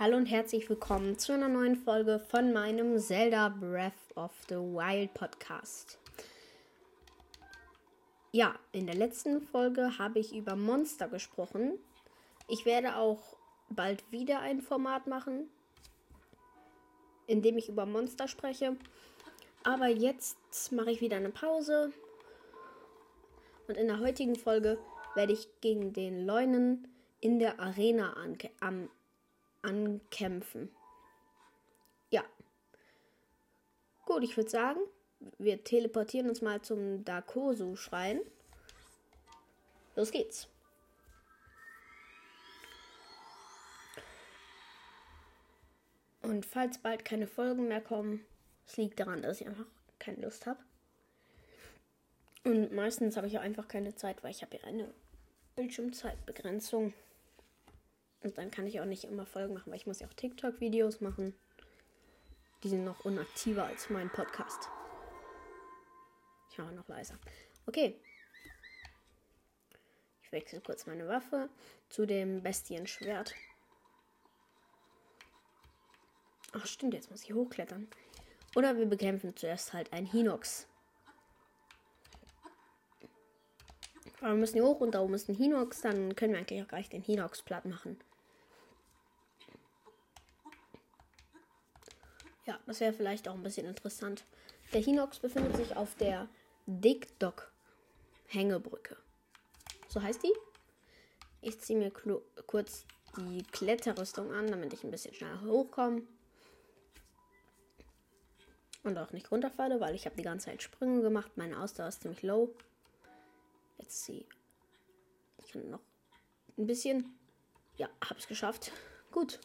Hallo und herzlich willkommen zu einer neuen Folge von meinem Zelda Breath of the Wild Podcast. Ja, in der letzten Folge habe ich über Monster gesprochen. Ich werde auch bald wieder ein Format machen, in dem ich über Monster spreche. Aber jetzt mache ich wieder eine Pause. Und in der heutigen Folge werde ich gegen den Leunen in der Arena am ankämpfen. Ja. Gut, ich würde sagen, wir teleportieren uns mal zum Dakosu-Schrein. Los geht's. Und falls bald keine Folgen mehr kommen, es liegt daran, dass ich einfach keine Lust habe. Und meistens habe ich auch einfach keine Zeit, weil ich habe ja eine Bildschirmzeitbegrenzung. Und dann kann ich auch nicht immer Folgen machen, weil ich muss ja auch TikTok-Videos machen. Die sind noch unaktiver als mein Podcast. Ich mache noch leiser. Okay. Ich wechsle kurz meine Waffe zu dem Bestienschwert. Ach stimmt, jetzt muss ich hochklettern. Oder wir bekämpfen zuerst halt ein Hinox. Aber wir müssen hier hoch und da oben ist ein Hinox, dann können wir eigentlich auch gleich den Hinox platt machen. Ja, das wäre vielleicht auch ein bisschen interessant. Der Hinox befindet sich auf der Dick-Dock Hängebrücke. So heißt die. Ich ziehe mir kurz die Kletterrüstung an, damit ich ein bisschen schneller hochkomme. Und auch nicht runterfalle, weil ich habe die ganze Zeit Sprünge gemacht. Meine Ausdauer ist ziemlich low. Jetzt sie. Ich kann noch ein bisschen. Ja, habe es geschafft. Gut.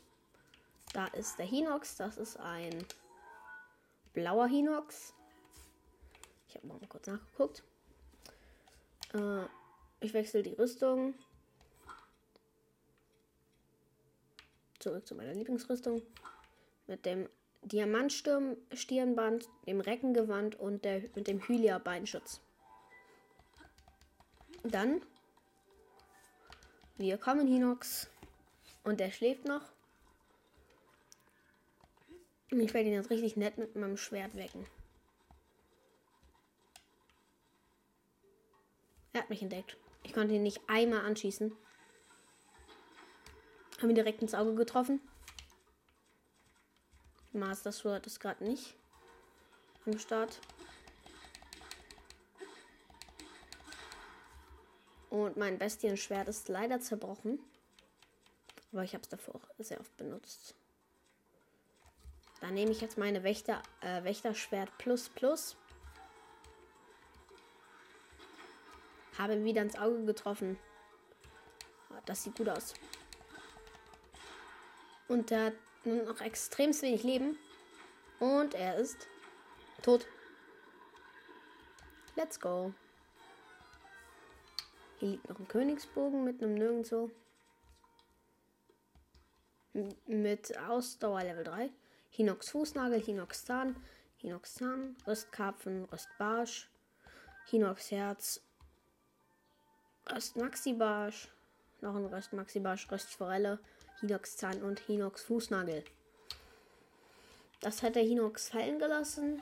Da ist der Hinox. Das ist ein blauer Hinox. Ich habe mal kurz nachgeguckt. Äh, ich wechsle die Rüstung. Zurück zu meiner Lieblingsrüstung. Mit dem Diamantstirnband, dem Reckengewand und der, mit dem Hylia-Beinschutz. Dann. Wir kommen Hinox. Und der schläft noch. Ich werde ihn jetzt richtig nett mit meinem Schwert wecken. Er hat mich entdeckt. Ich konnte ihn nicht einmal anschießen. Haben ihn direkt ins Auge getroffen. Master Sword ist gerade nicht am Start. Und mein Bestienschwert ist leider zerbrochen. Aber ich habe es davor auch sehr oft benutzt. Dann nehme ich jetzt meine Wächter, äh, Wächterschwert Plus Plus. Habe wieder ins Auge getroffen. Ah, das sieht gut aus. Und er hat nur noch extrem wenig Leben. Und er ist tot. Let's go. Hier liegt noch ein Königsbogen mit einem Nirgendwo. Mit Ausdauer Level 3. Hinox Fußnagel, Hinox Zahn, Hinox Zahn, Röstkarpfen, Röstbarsch, Hinox Herz, Röst Maxibarsch, noch ein Röst Maxibarsch, Röstforelle, Hinox Zahn und Hinox Fußnagel. Das hat der Hinox fallen gelassen.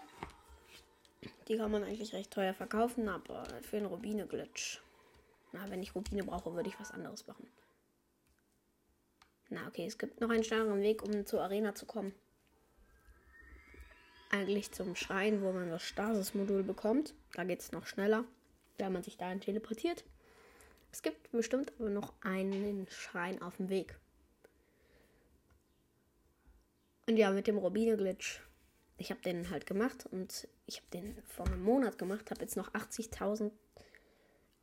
Die kann man eigentlich recht teuer verkaufen, aber für einen Rubine-Glitch. Na, wenn ich Rubine brauche, würde ich was anderes machen. Na, okay, es gibt noch einen schnelleren Weg, um zur Arena zu kommen eigentlich zum Schrein, wo man das Stasis-Modul bekommt. Da geht es noch schneller, wenn man sich dahin teleportiert. Es gibt bestimmt aber noch einen Schrein auf dem Weg. Und ja, mit dem Rubine-Glitch. Ich habe den halt gemacht und ich habe den vor einem Monat gemacht, habe jetzt noch 80.000,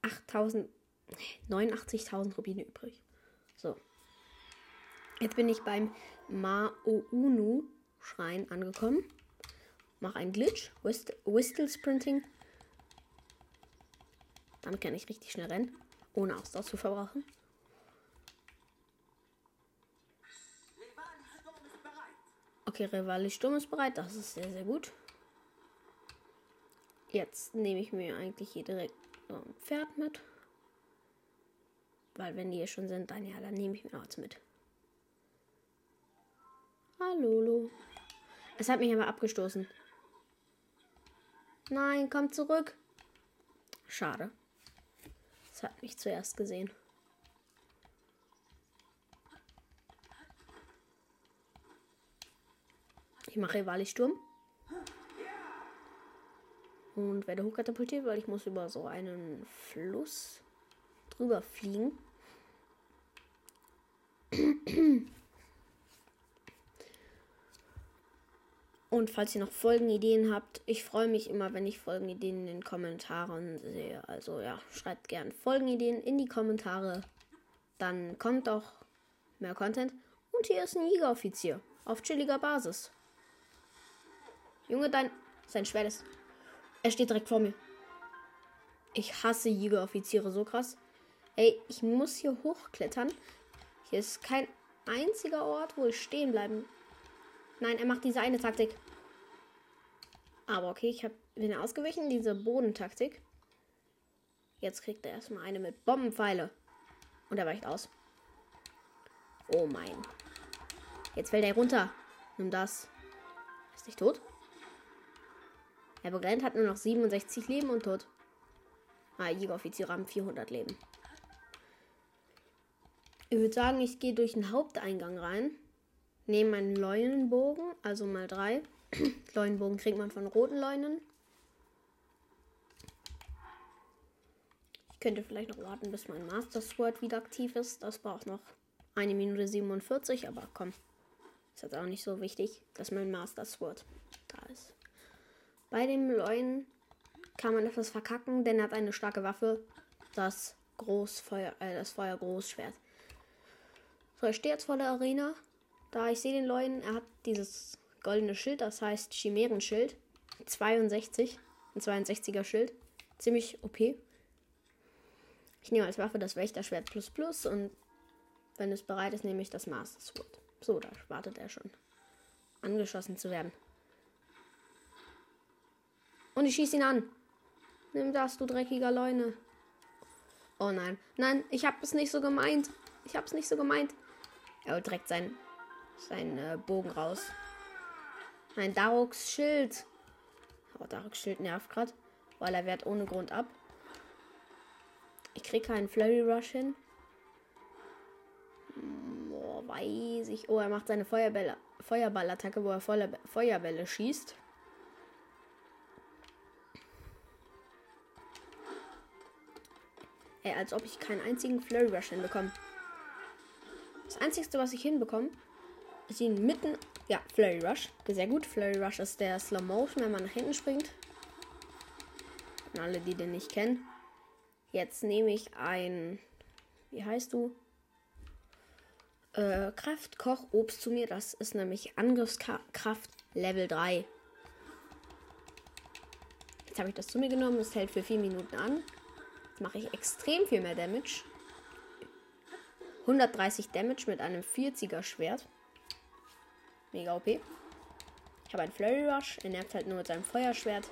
8.000, 89.000 Rubine übrig. So. Jetzt bin ich beim Maounu-Schrein angekommen. Mach einen Glitch. Whistle Sprinting. Damit kann ich richtig schnell rennen. Ohne Ausdauer zu verbrauchen. Okay, Rivali Sturm ist bereit. Das ist sehr, sehr gut. Jetzt nehme ich mir eigentlich hier direkt noch ein Pferd mit. Weil wenn die hier schon sind, dann ja, dann nehme ich mir was mit. Hallo. Es hat mich aber abgestoßen. Nein, komm zurück. Schade. Es hat mich zuerst gesehen. Ich mache Rivali-Sturm. Und werde hochkatapultiert, weil ich muss über so einen Fluss drüber fliegen. Und falls ihr noch Folgenideen habt, ich freue mich immer, wenn ich Folgenideen in den Kommentaren sehe. Also ja, schreibt gern Folgenideen in die Kommentare. Dann kommt auch mehr Content. Und hier ist ein Jägeroffizier auf chilliger Basis. Junge, dein sein Schwert ist. Er steht direkt vor mir. Ich hasse Jägeroffiziere so krass. Ey, ich muss hier hochklettern. Hier ist kein einziger Ort, wo ich stehen bleiben Nein, er macht diese eine Taktik. Aber okay, ich hab, bin ausgewichen, diese Bodentaktik. Jetzt kriegt er erstmal eine mit Bombenpfeile. Und er weicht aus. Oh mein. Jetzt fällt er runter. Nimm das. Ist nicht tot? Er brennt, hat nur noch 67 Leben und tot. Ah, Jägeroffiziere haben 400 Leben. Ich würde sagen, ich gehe durch den Haupteingang rein nehme einen Leunenbogen, also mal drei. Leunenbogen kriegt man von roten Leunen. Ich könnte vielleicht noch warten, bis mein Master Sword wieder aktiv ist. Das braucht noch eine Minute 47, aber komm. Ist jetzt auch nicht so wichtig, dass mein Master Sword da ist. Bei dem Leunen kann man etwas verkacken, denn er hat eine starke Waffe. Das Großfeuer, äh, das Feuergroßschwert. So, ich stehe jetzt vor der Arena. Da ich sehe den Leuten, er hat dieses goldene Schild, das heißt Chimärenschild. 62. Ein 62er Schild. Ziemlich OP. Ich nehme als Waffe das Wächterschwert Plus Plus und wenn es bereit ist, nehme ich das Master Sword. So, da wartet er schon. Angeschossen zu werden. Und ich schieße ihn an. Nimm das, du dreckiger Leune. Oh nein. Nein, ich habe es nicht so gemeint. Ich habe es nicht so gemeint. Er holt direkt sein seinen äh, Bogen raus. Ein Daroks Schild. Aber Daroks Schild nervt gerade, weil er wehrt ohne Grund ab. Ich krieg keinen Flurry Rush hin. Boah, weiß ich. Oh, er macht seine Feuerbälle, Feuerballattacke, wo er Feuer, Feuerbälle schießt. Ey, als ob ich keinen einzigen Flurry Rush hinbekomme. Das einzige, was ich hinbekomme, sie mitten. Ja, Flurry Rush. Sehr gut. Flurry Rush ist der Slow Motion, wenn man nach hinten springt. Und alle, die den nicht kennen. Jetzt nehme ich ein. Wie heißt du? Äh, Kraftkoch Obst zu mir. Das ist nämlich Angriffskraft Level 3. Jetzt habe ich das zu mir genommen. Es hält für 4 Minuten an. Jetzt mache ich extrem viel mehr Damage. 130 Damage mit einem 40er Schwert. Mega OP. Ich habe einen Flurry Rush. Er nervt halt nur mit seinem Feuerschwert.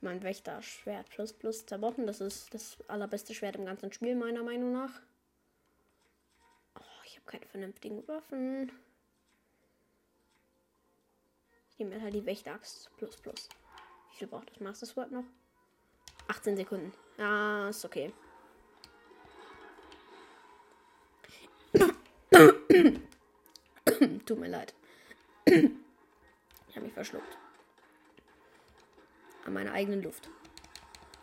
Mein Wächter-Schwert plus plus zerbrochen. Das ist das allerbeste Schwert im ganzen Spiel, meiner Meinung nach. Oh, ich habe keine vernünftigen Waffen. Ich nehme halt die Wächteraxt plus plus. Wie viel braucht das Master Sword noch? 18 Sekunden. Ja, ist okay. Tut mir leid. ich habe mich verschluckt. An meiner eigenen Luft.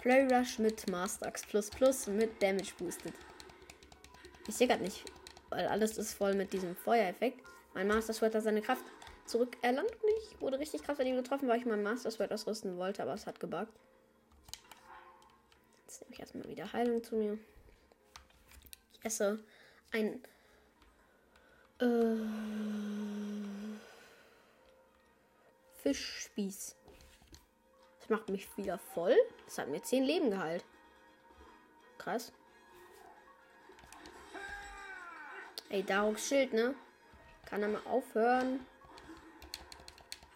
Flurry Rush mit Master Axe Plus Plus mit Damage boosted. Ich sehe gerade nicht, weil alles ist voll mit diesem Feuereffekt. Mein Master Sword hat seine Kraft zurückerlangt und ich wurde richtig krass von ihm getroffen, weil ich mein Master Sword ausrüsten wollte, aber es hat gebuggt. Jetzt nehme ich erstmal wieder Heilung zu mir. Ich esse ein äh, Fischspieß. Das macht mich wieder voll. Das hat mir 10 Leben geheilt. Krass. Ey, Daroks Schild, ne? Kann er mal aufhören?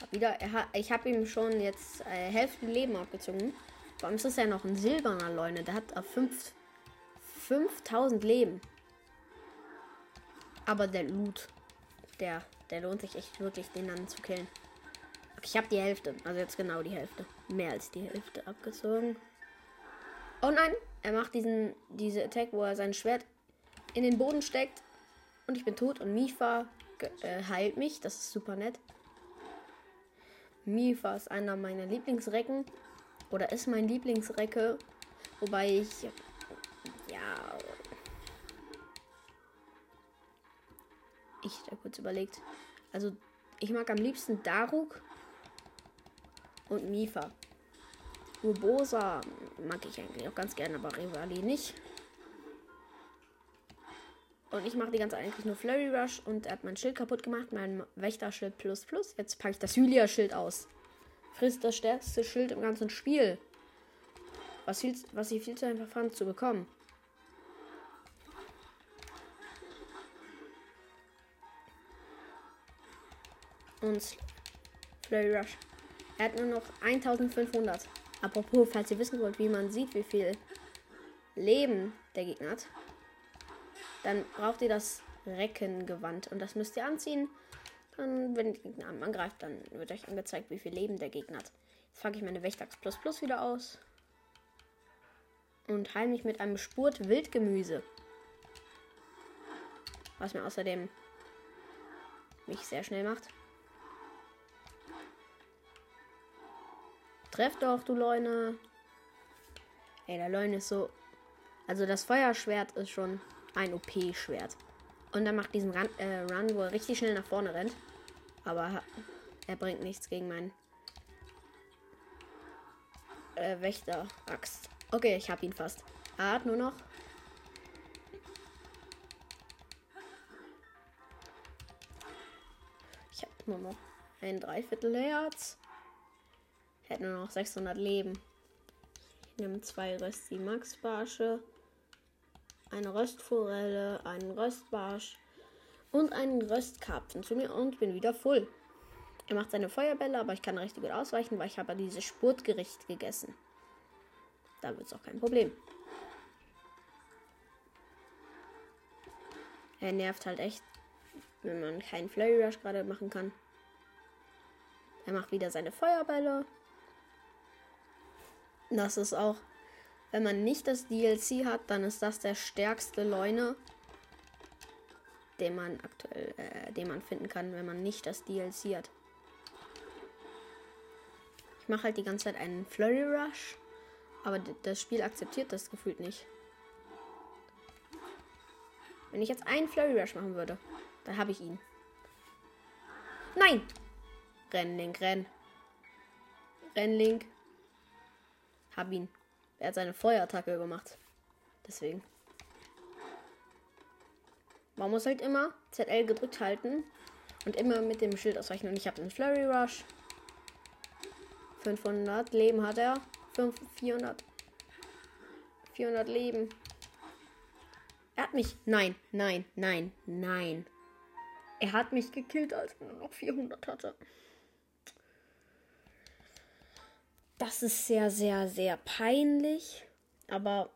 Hab wieder, er hat, ich habe ihm schon jetzt äh, Hälfte Leben abgezogen. Vor allem ist es ja noch ein silberner Leune. Der hat auf 5, 5000 Leben. Aber der Loot, der, der lohnt sich echt wirklich, den dann zu killen. Okay, ich habe die Hälfte, also jetzt genau die Hälfte. Mehr als die Hälfte abgezogen. Oh nein, er macht diesen, diese Attack, wo er sein Schwert in den Boden steckt. Und ich bin tot und Mifa äh, heilt mich. Das ist super nett. Mifa ist einer meiner Lieblingsrecken. Oder ist mein Lieblingsrecke. Wobei ich. Ich da kurz überlegt. Also, ich mag am liebsten Daruk und Mifa. Urbosa mag ich eigentlich auch ganz gerne, aber Rivali nicht. Und ich mache die ganze eigentlich nur Flurry Rush und er hat mein Schild kaputt gemacht, mein Wächterschild plus plus. Jetzt packe ich das Hylia-Schild aus. Frisst das stärkste Schild im ganzen Spiel. Was, viel, was ich viel zu einfach fand zu bekommen. Und Flurry Rush. Er hat nur noch 1500. Apropos, falls ihr wissen wollt, wie man sieht, wie viel Leben der Gegner hat, dann braucht ihr das Reckengewand. Und das müsst ihr anziehen. Dann, wenn der Gegner angreift, dann wird euch angezeigt, wie viel Leben der Gegner hat. Jetzt packe ich meine Wächtachs Plus Plus wieder aus. Und heile mich mit einem Spurt Wildgemüse. Was mir außerdem mich sehr schnell macht. Treff doch, du Leune. Ey, der Leune ist so. Also das Feuerschwert ist schon ein OP-Schwert. Und er macht diesen Run, äh, Run, wo er richtig schnell nach vorne rennt. Aber er bringt nichts gegen meinen äh, Wächter-Axt. Okay, ich hab ihn fast. Er nur noch. Ich habe nur noch ein Dreiviertelherz. Hätte nur noch 600 Leben. Ich nehme zwei Rösti Max Barsche eine Röstforelle, einen Röstbarsch und einen Röstkarpfen zu mir und bin wieder voll. Er macht seine Feuerbälle, aber ich kann richtig gut ausweichen, weil ich habe dieses Spurtgericht gegessen. Da wird es auch kein Problem. Er nervt halt echt, wenn man keinen Flurry Rush gerade machen kann. Er macht wieder seine Feuerbälle. Das ist auch wenn man nicht das DLC hat, dann ist das der stärkste Leune, den man aktuell, äh, den man finden kann, wenn man nicht das DLC hat. Ich mache halt die ganze Zeit einen Flurry Rush, aber das Spiel akzeptiert das gefühlt nicht. Wenn ich jetzt einen Flurry Rush machen würde, dann habe ich ihn. Nein! Renn, Link, renn. Renn, Link. Hab ihn. Er hat seine Feuerattacke gemacht. Deswegen. Man muss halt immer ZL gedrückt halten und immer mit dem Schild ausweichen. Und ich habe einen Flurry Rush. 500 Leben hat er. 5, 400. 400 Leben. Er hat mich. Nein, nein, nein, nein. Er hat mich gekillt, als er nur noch 400 hatte. Das ist sehr, sehr, sehr peinlich. Aber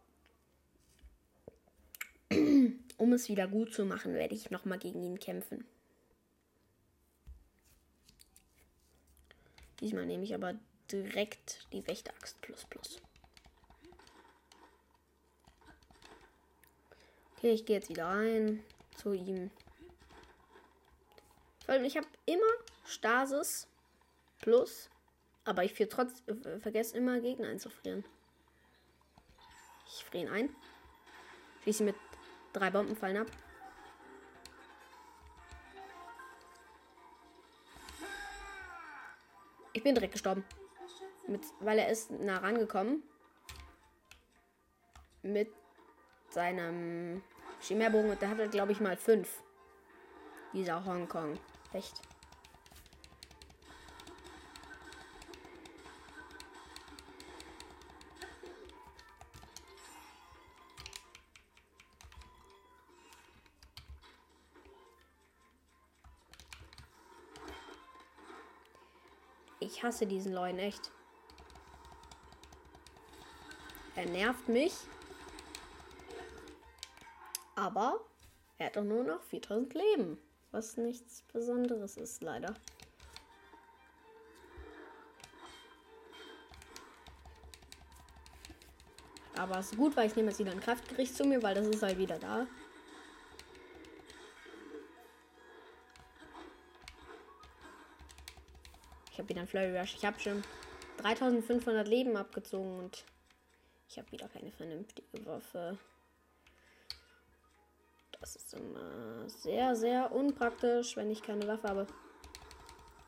um es wieder gut zu machen, werde ich nochmal gegen ihn kämpfen. Diesmal nehme ich aber direkt die Wächteraxt plus plus. Okay, ich gehe jetzt wieder rein zu ihm. Weil ich habe immer Stasis plus aber ich für trotz äh, vergesse immer Gegner einzufrieren. Ich friere ihn ein. Schieße mit drei Bombenfallen ab. Ich bin direkt gestorben. Mit, weil er ist nah rangekommen. Mit seinem Chimärbogen und der hatte, glaube ich, mal fünf. Dieser Hongkong. Echt. Ich hasse diesen Leuen echt. Er nervt mich. Aber Er hat doch nur noch 4000 Leben. Was nichts Besonderes ist, leider. Aber es ist gut, weil ich nehme jetzt wieder ein Kraftgericht zu mir, weil das ist halt wieder da. Ich habe wieder ein Flurry Rush. Ich habe schon 3500 Leben abgezogen und ich habe wieder keine vernünftige Waffe. Das ist immer sehr, sehr unpraktisch, wenn ich keine Waffe habe.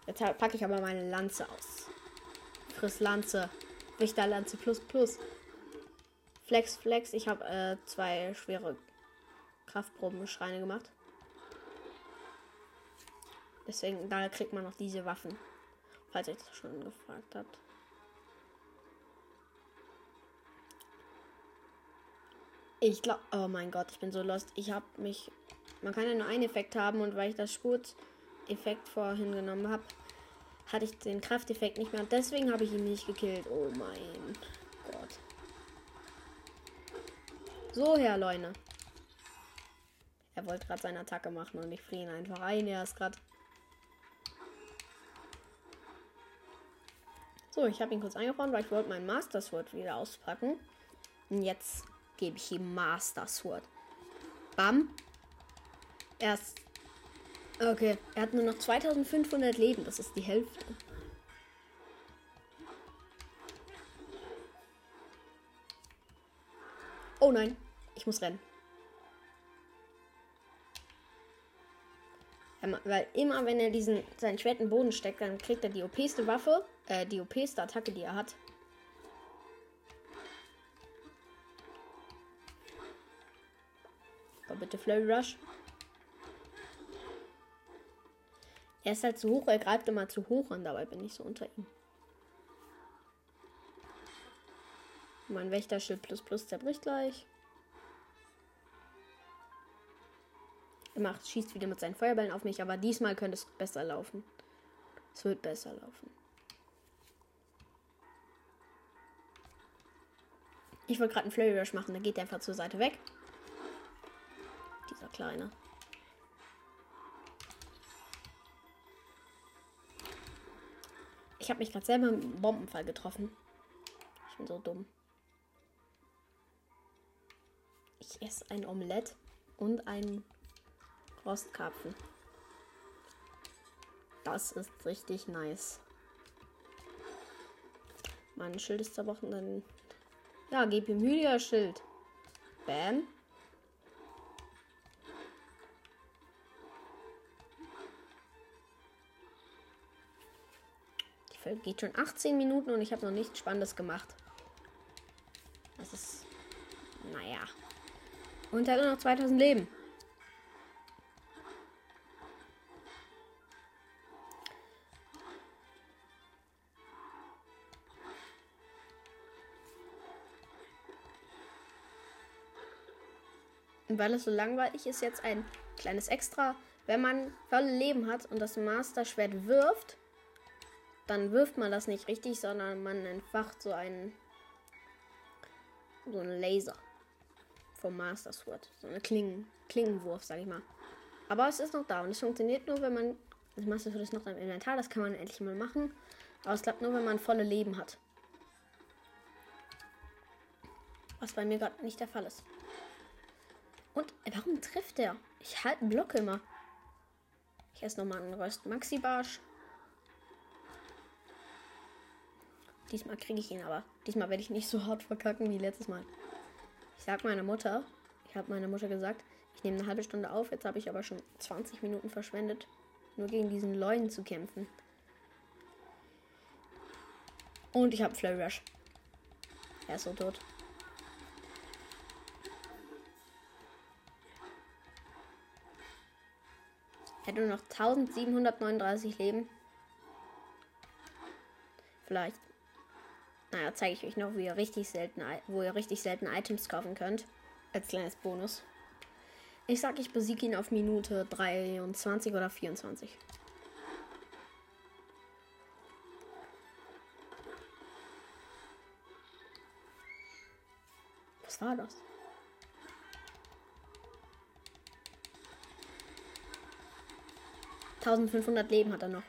Jetzt packe ich aber meine Lanze aus. Friss Lanze. Richterlanze plus plus. Flex, Flex. Ich habe äh, zwei schwere Kraftprobenschreine gemacht. Deswegen, da kriegt man noch diese Waffen. Falls ihr das schon gefragt habt. Ich glaube, oh mein Gott, ich bin so lost. Ich habe mich, man kann ja nur einen Effekt haben und weil ich das Spurt-Effekt vorhin genommen habe, hatte ich den Krafteffekt nicht mehr und deswegen habe ich ihn nicht gekillt. Oh mein Gott. So, Herr Leune. Er wollte gerade seine Attacke machen und ich friere ihn einfach ein. Er ist gerade. So, ich habe ihn kurz eingefroren, weil ich wollte mein Master Sword wieder auspacken. Und jetzt gebe ich ihm Master Sword. Bam. Erst. Okay, er hat nur noch 2500 Leben. Das ist die Hälfte. Oh nein, ich muss rennen. Weil immer wenn er diesen seinen Schwert im Boden steckt, dann kriegt er die OPste Waffe, äh, die OPste Attacke, die er hat. Oh, bitte Flurry Rush. Er ist halt zu hoch, er greift immer zu hoch und dabei bin ich so unter ihm. Mein Wächterschild plus plus zerbricht gleich. Macht, schießt wieder mit seinen Feuerbällen auf mich, aber diesmal könnte es besser laufen. Es wird besser laufen. Ich wollte gerade einen Flurry Rush machen, da geht er einfach zur Seite weg. Dieser kleine. Ich habe mich gerade selber im Bombenfall getroffen. Ich bin so dumm. Ich esse ein Omelett und ein Rostkarpfen. Das ist richtig nice. Mein Schild ist zerbrochen, dann. Ja, gib ihm Hylia Schild. Bam. Die Folge geht schon 18 Minuten und ich habe noch nichts Spannendes gemacht. Das ist. Naja. Und er hat nur noch 2000 Leben. Weil es so langweilig ist, jetzt ein kleines Extra. Wenn man volle Leben hat und das Master-Schwert wirft, dann wirft man das nicht richtig, sondern man entfacht so einen so einen Laser vom Master Sword. So eine Klingen, Klingenwurf, sag ich mal. Aber es ist noch da und es funktioniert nur, wenn man. Das Master Sword ist noch im Inventar, das kann man endlich mal machen. Aber es klappt nur, wenn man volle Leben hat. Was bei mir gerade nicht der Fall ist. Und warum trifft er? Ich halte einen Block immer. Ich esse nochmal einen Röst Maxi Barsch. Diesmal kriege ich ihn aber. Diesmal werde ich nicht so hart verkacken wie letztes Mal. Ich sag meiner Mutter, ich habe meiner Mutter gesagt, ich nehme eine halbe Stunde auf. Jetzt habe ich aber schon 20 Minuten verschwendet, nur gegen diesen Leuen zu kämpfen. Und ich habe Flurry Rush. Er ist so tot. Hätte nur noch 1739 Leben. Vielleicht. Naja, zeige ich euch noch, wie ihr richtig selten, wo ihr richtig selten Items kaufen könnt. Als kleines Bonus. Ich sag, ich besiege ihn auf Minute 23 oder 24. Was war das? 1500 Leben hat er noch.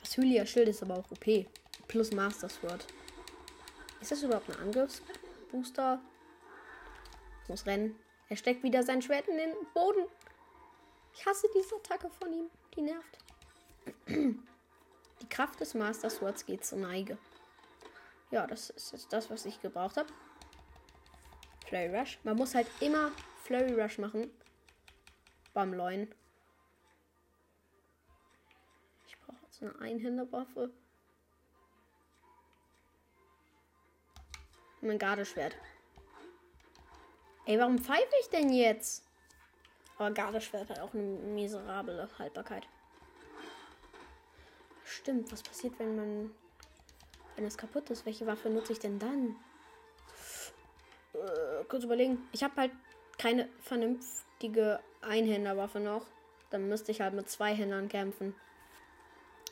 Das Hylia-Schild ist aber auch OP. Plus Master Sword. Ist das überhaupt ein Angriffsbooster? Ich muss rennen. Er steckt wieder sein Schwert in den Boden. Ich hasse diese Attacke von ihm. Die nervt. Die Kraft des Master Swords geht zur Neige. Ja, das ist jetzt das, was ich gebraucht habe. Flurry Rush. Man muss halt immer Flurry Rush machen. Beim Leuen. Ich brauche jetzt eine Einhänderwaffe. Mein Gardeschwert. Ey, warum pfeife ich denn jetzt? Aber Gardeschwert hat auch eine miserable Haltbarkeit. Stimmt, was passiert, wenn man. Wenn es kaputt ist? Welche Waffe nutze ich denn dann? Äh, kurz überlegen. Ich habe halt keine vernünftige Einhänderwaffe noch. Dann müsste ich halt mit zwei Händern kämpfen.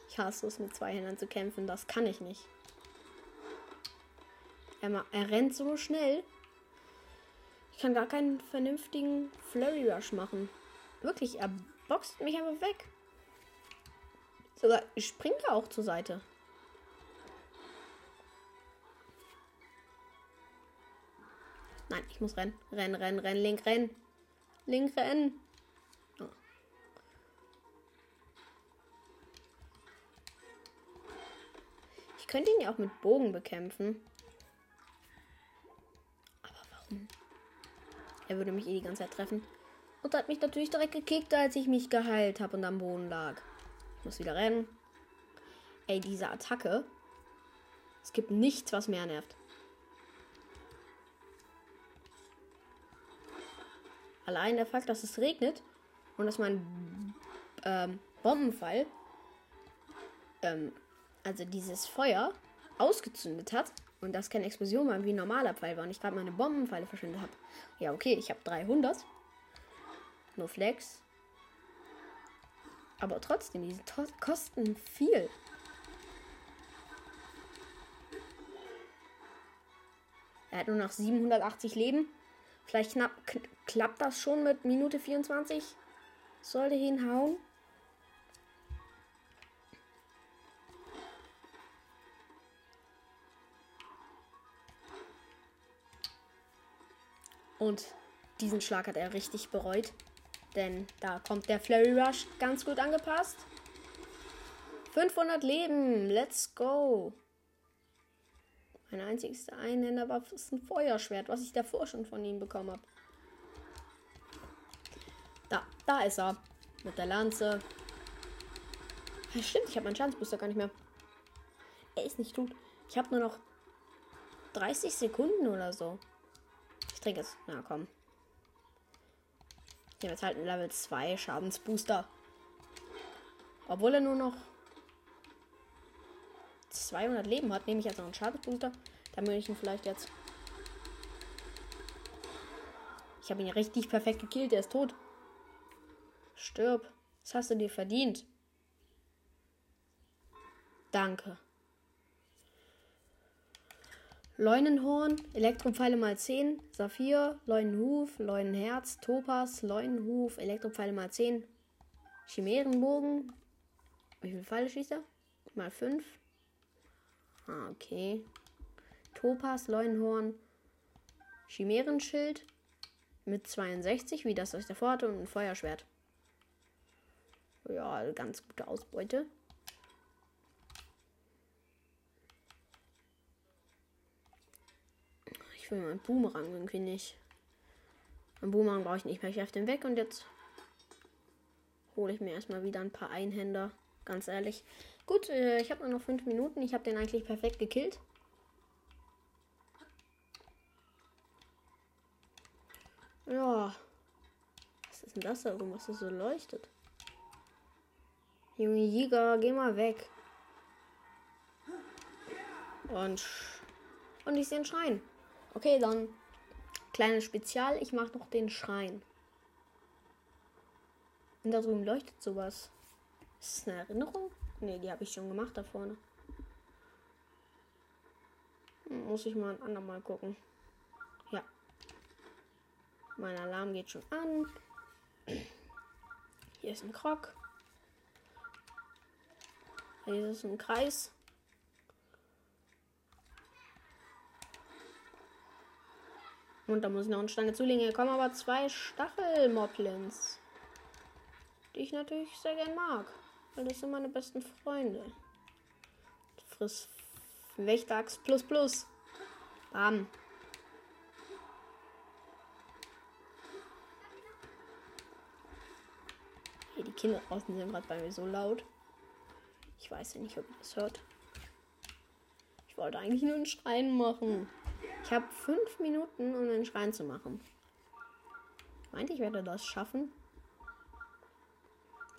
Ich hasse es, mit zwei Händern zu kämpfen. Das kann ich nicht. Er, er rennt so schnell. Ich kann gar keinen vernünftigen Flurry Rush machen. Wirklich, er boxt mich einfach weg. Sogar ich springe auch zur Seite. Nein, ich muss rennen. Rennen, rennen, rennen, link, rennen. Link, rennen. Oh. Ich könnte ihn ja auch mit Bogen bekämpfen. Aber warum? Er würde mich eh die ganze Zeit treffen. Und hat mich natürlich direkt gekickt, als ich mich geheilt habe und am Boden lag. Ich muss wieder rennen. Ey, diese Attacke. Es gibt nichts, was mehr nervt. Allein der Fakt, dass es regnet und dass mein ähm, Bombenfall, ähm, also dieses Feuer, ausgezündet hat und das keine Explosion war, wie ein normaler Pfeil war und ich gerade meine Bombenpfeile verschwendet habe. Ja, okay, ich habe 300. Nur Flex. Aber trotzdem, diese kosten viel. Er hat nur noch 780 Leben. Vielleicht knapp, klappt das schon mit Minute 24. Sollte hinhauen. Und diesen Schlag hat er richtig bereut. Denn da kommt der Flurry Rush ganz gut angepasst. 500 Leben. Let's go. Meine einzigste Einhänderwaffe ist ein Feuerschwert, was ich davor schon von ihm bekommen habe. Da, da ist er. Mit der Lanze. Ja, stimmt, ich habe meinen Schadensbooster gar nicht mehr. Er ist nicht tot. Ich habe nur noch 30 Sekunden oder so. Ich trinke es. Na komm. Ich nehme jetzt halt einen Level 2 Schadensbooster. Obwohl er nur noch 200 Leben hat, nehme ich jetzt noch einen Schadensbooster. Dann würde ich ihn vielleicht jetzt. Ich habe ihn richtig perfekt gekillt. Er ist tot. Stirb. Das hast du dir verdient. Danke. Leunenhorn, Elektropfeile mal 10, Saphir, Leunenhuf, Leunenherz, Topas, Leunenhuf, Elektropfeile mal 10, Chimärenbogen. Wie viele Pfeile schießt er? Mal 5. Ah, okay. Topas, Leunenhorn, Chimärenschild mit 62, wie das, was ich davor hatte, und ein Feuerschwert. Ja, ganz gute Ausbeute. Ich will meinen Boomerang irgendwie nicht. Mein Boomerang brauche ich nicht mehr. Ich werfe den weg und jetzt hole ich mir erstmal wieder ein paar Einhänder. Ganz ehrlich. Gut, äh, ich habe nur noch fünf Minuten. Ich habe den eigentlich perfekt gekillt. Ja. Was ist denn das da irgendwas, das so leuchtet? Junge Jäger, geh mal weg. Und. Und ich sehe einen Schrein. Okay, dann. Kleines Spezial, ich mache noch den Schrein. Und da drüben leuchtet sowas. Ist das eine Erinnerung? Ne, die habe ich schon gemacht da vorne. Muss ich mal ein andermal gucken. Ja. Mein Alarm geht schon an. Hier ist ein Krog. Hier ist ein Kreis. Und da muss ich noch eine Stange zulegen. Hier kommen aber zwei Stachelmoblins. Die ich natürlich sehr gern mag. Weil das sind meine besten Freunde. Friss Wächteraxt plus plus. Bam. Hey, die Kinder draußen sind gerade bei mir so laut. Ich weiß ja nicht, ob ihr das hört. Ich wollte eigentlich nur einen Schrein machen. Ich habe fünf Minuten, um einen Schrein zu machen. Meinte ich werde das schaffen.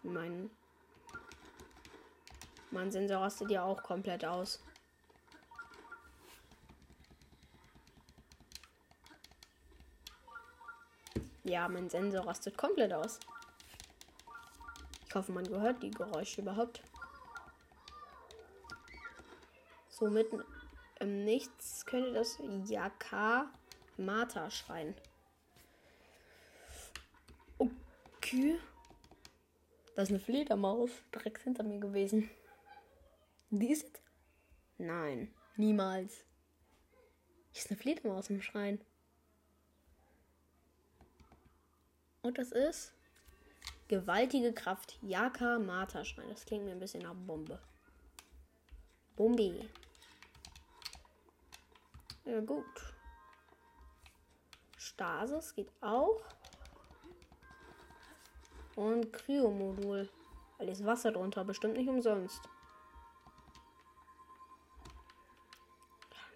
Mein, mein Sensor rastet ja auch komplett aus. Ja, mein Sensor rastet komplett aus. Ich hoffe, man gehört die Geräusche überhaupt. Somit im Nichts könnte das Yaka Mata schreien. Okay. Das ist eine Fledermaus direkt hinter mir gewesen. Die ist es? Nein, niemals. Hier ist eine Fledermaus im Schrein. Und das ist gewaltige Kraft. Yaka Mata Schrein. Das klingt mir ein bisschen nach Bombe. Bombe. Ja, gut. Stasis geht auch. Und Kryomodul. Weil ist Wasser drunter, bestimmt nicht umsonst.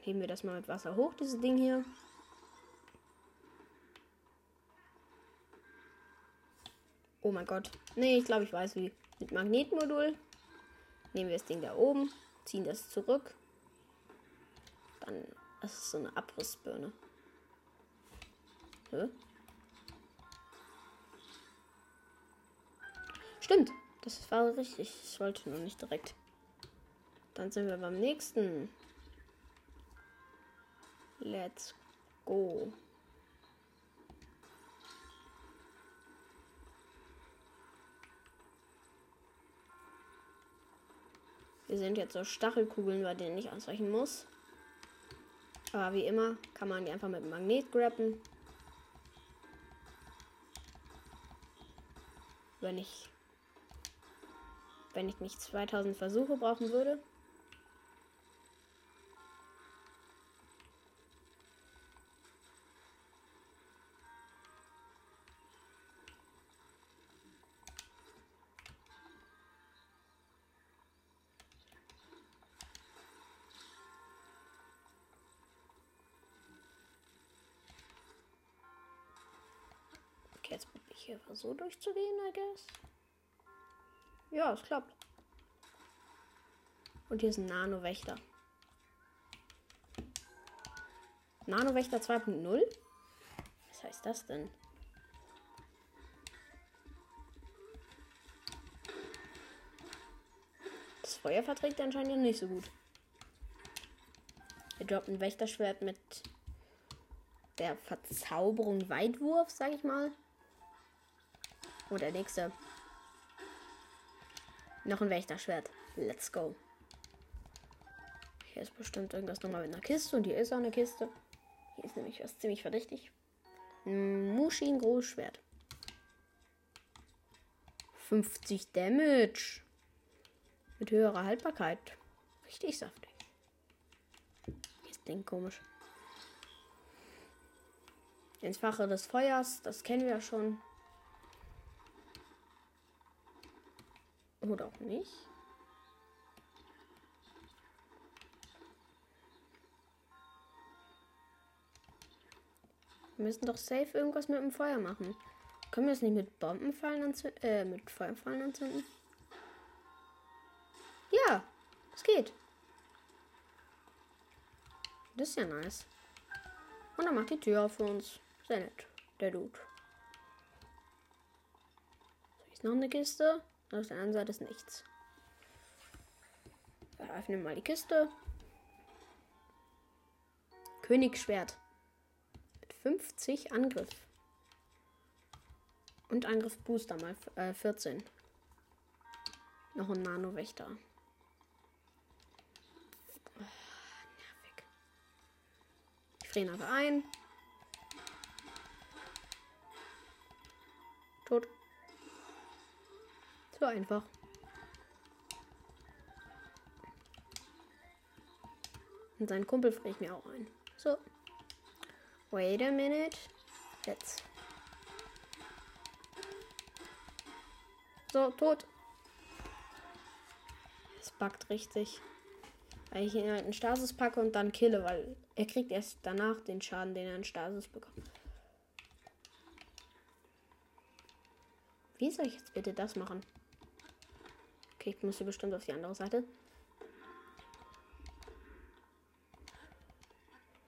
Heben wir das mal mit Wasser hoch, dieses Ding hier. Oh mein Gott. Nee, ich glaube, ich weiß wie. Mit Magnetmodul nehmen wir das Ding da oben, ziehen das zurück. Dann das ist so eine Abrissbirne. Hä? Stimmt, das war richtig. Ich wollte nur nicht direkt. Dann sind wir beim nächsten. Let's go. Wir sind jetzt so Stachelkugeln, bei denen ich ausweichen muss. Aber wie immer kann man die einfach mit dem Magnet grappen. Wenn ich wenn ich nicht 2000 Versuche brauchen würde. Hier so durchzugehen, I guess. Ja, es klappt. Und hier ist ein Nano-Wächter. Nano-Wächter 2.0? Was heißt das denn? Das Feuer verträgt anscheinend nicht so gut. Er droppt ein Wächterschwert mit der Verzauberung Weitwurf, sag ich mal. Und der nächste. Noch ein Wächterschwert. Let's go. Hier ist bestimmt irgendwas nochmal mit einer Kiste. Und hier ist auch eine Kiste. Hier ist nämlich was ziemlich verdächtig. Mushin Großschwert. 50 Damage. Mit höherer Haltbarkeit. Richtig saftig. Ist Ding komisch. Ins Fache des Feuers, das kennen wir ja schon. Oder auch nicht. Wir müssen doch safe irgendwas mit dem Feuer machen. Können wir es nicht mit Bombenfallen anzünden? Äh, mit Feuerfallen anzünden? Ja, es geht. Das ist ja nice. Und dann macht die Tür auf für uns. Sehr nett, der Dude. So, ist noch eine Kiste. Auf der anderen Seite ist nichts. Wir öffnen mal die Kiste. Königsschwert. Mit 50 Angriff. Und Angriff Booster mal äh, 14. Noch ein Nano-Wächter. Oh, nervig. Ich friere aber ein. Tot. So einfach. Und seinen Kumpel friere ich mir auch ein. So. Wait a minute. Jetzt. So, tot. Es backt richtig. Weil ich ihn halt in Stasis packe und dann kille, weil er kriegt erst danach den Schaden, den er in Stasis bekommt. Wie soll ich jetzt bitte das machen? Ich muss hier bestimmt auf die andere Seite.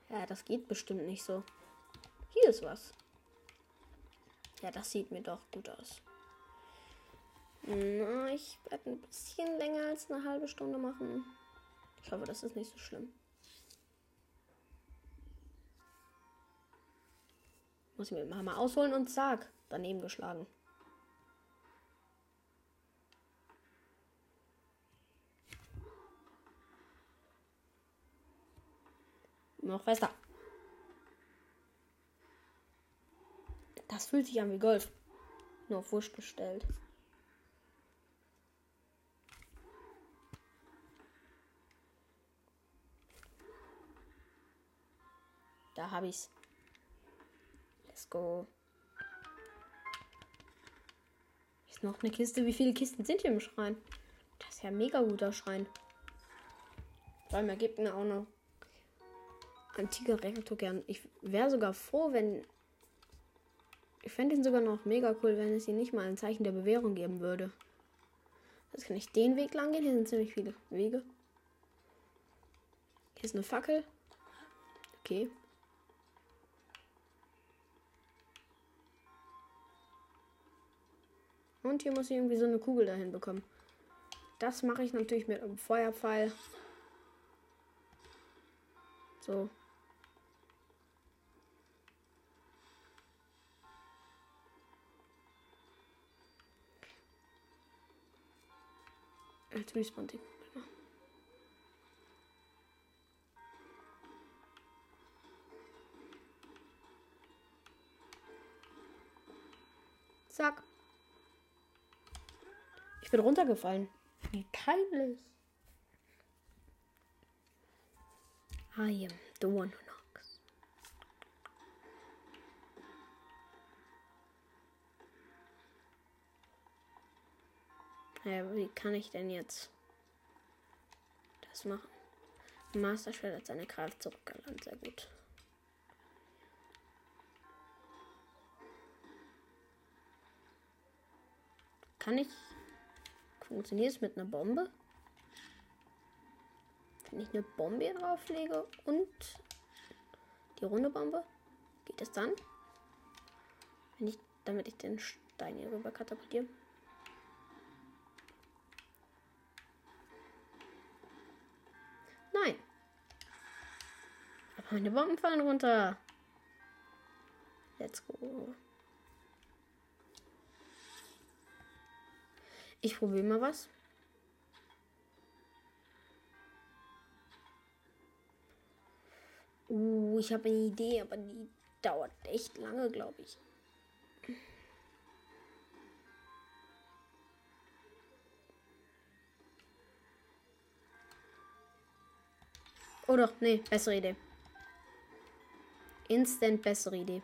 Ja, das geht bestimmt nicht so. Hier ist was. Ja, das sieht mir doch gut aus. Na, ich werde ein bisschen länger als eine halbe Stunde machen. Ich hoffe, das ist nicht so schlimm. Muss ich mir mal ausholen und zack, daneben geschlagen. Noch fester. Das fühlt sich an wie Golf. Nur auf Wurscht gestellt. Da habe ich's. Let's go. Ist noch eine Kiste. Wie viele Kisten sind hier im Schrein? Das ist ja ein mega guter Schrein. Vor allem ergibt mir auch noch antiker Rektor gern. Ich wäre sogar froh, wenn. Ich fände ihn sogar noch mega cool, wenn es ihn nicht mal ein Zeichen der Bewährung geben würde. Jetzt kann ich den Weg lang gehen. Hier sind ziemlich viele Wege. Hier ist eine Fackel. Okay. Und hier muss ich irgendwie so eine Kugel dahin bekommen. Das mache ich natürlich mit einem Feuerpfeil. So. Als Respawn-Ding. Zack. Ich bin runtergefallen. Wie peinlich. I am the one Ja, wie kann ich denn jetzt das machen? Master Shred hat seine Kraft zurückgelandet. Sehr gut. Kann ich Funktioniert es mit einer Bombe? Wenn ich eine Bombe hier drauflege und die runde Bombe, geht es dann? Wenn ich, damit ich den Stein hier rüber katapultiere. Meine Bomben fallen runter. Let's go. Ich probiere mal was. Uh, ich habe eine Idee, aber die dauert echt lange, glaube ich. Oh doch, nee, bessere Idee. Instant bessere Idee.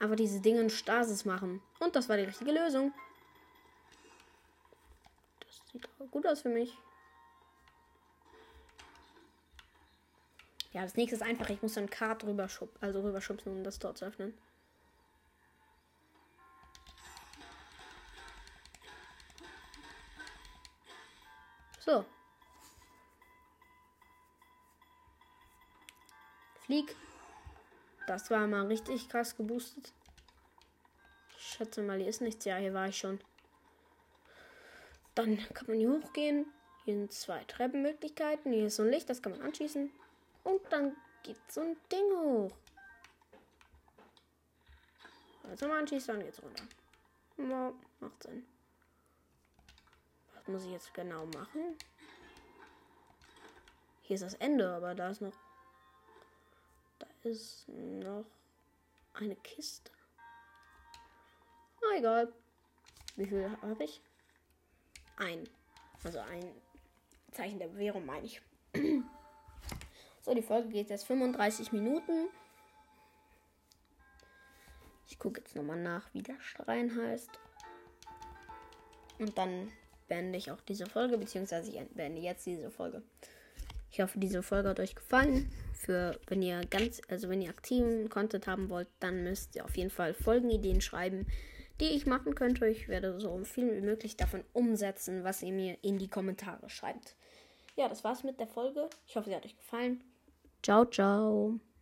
Aber diese Dinge in Stasis machen. Und das war die richtige Lösung. Sieht gut aus für mich. Ja, das nächste ist einfach, ich muss dann Kart rüber schub, also rüberschubsen, um das Tor zu öffnen. So. Flieg. Das war mal richtig krass geboostet. Ich schätze mal, hier ist nichts. Ja, hier war ich schon. Dann kann man hier hochgehen. Hier sind zwei Treppenmöglichkeiten. Hier ist so ein Licht, das kann man anschließen. Und dann geht so ein Ding hoch. Also man schießt, dann geht's runter. Ja, macht Sinn. Was muss ich jetzt genau machen? Hier ist das Ende, aber da ist noch. Ist noch eine Kiste. Na egal. Wie viel habe ich? Ein. Also ein Zeichen der Bewährung, meine ich. so, die Folge geht jetzt 35 Minuten. Ich gucke jetzt nochmal nach, wie der Schrein heißt. Und dann beende ich auch diese Folge, beziehungsweise ich beende jetzt diese Folge. Ich hoffe, diese Folge hat euch gefallen. Für wenn ihr ganz, also wenn ihr aktiven Content haben wollt, dann müsst ihr auf jeden Fall Folgenideen schreiben, die ich machen könnte. Ich werde so viel wie möglich davon umsetzen, was ihr mir in die Kommentare schreibt. Ja, das war's mit der Folge. Ich hoffe, sie hat euch gefallen. Ciao, ciao.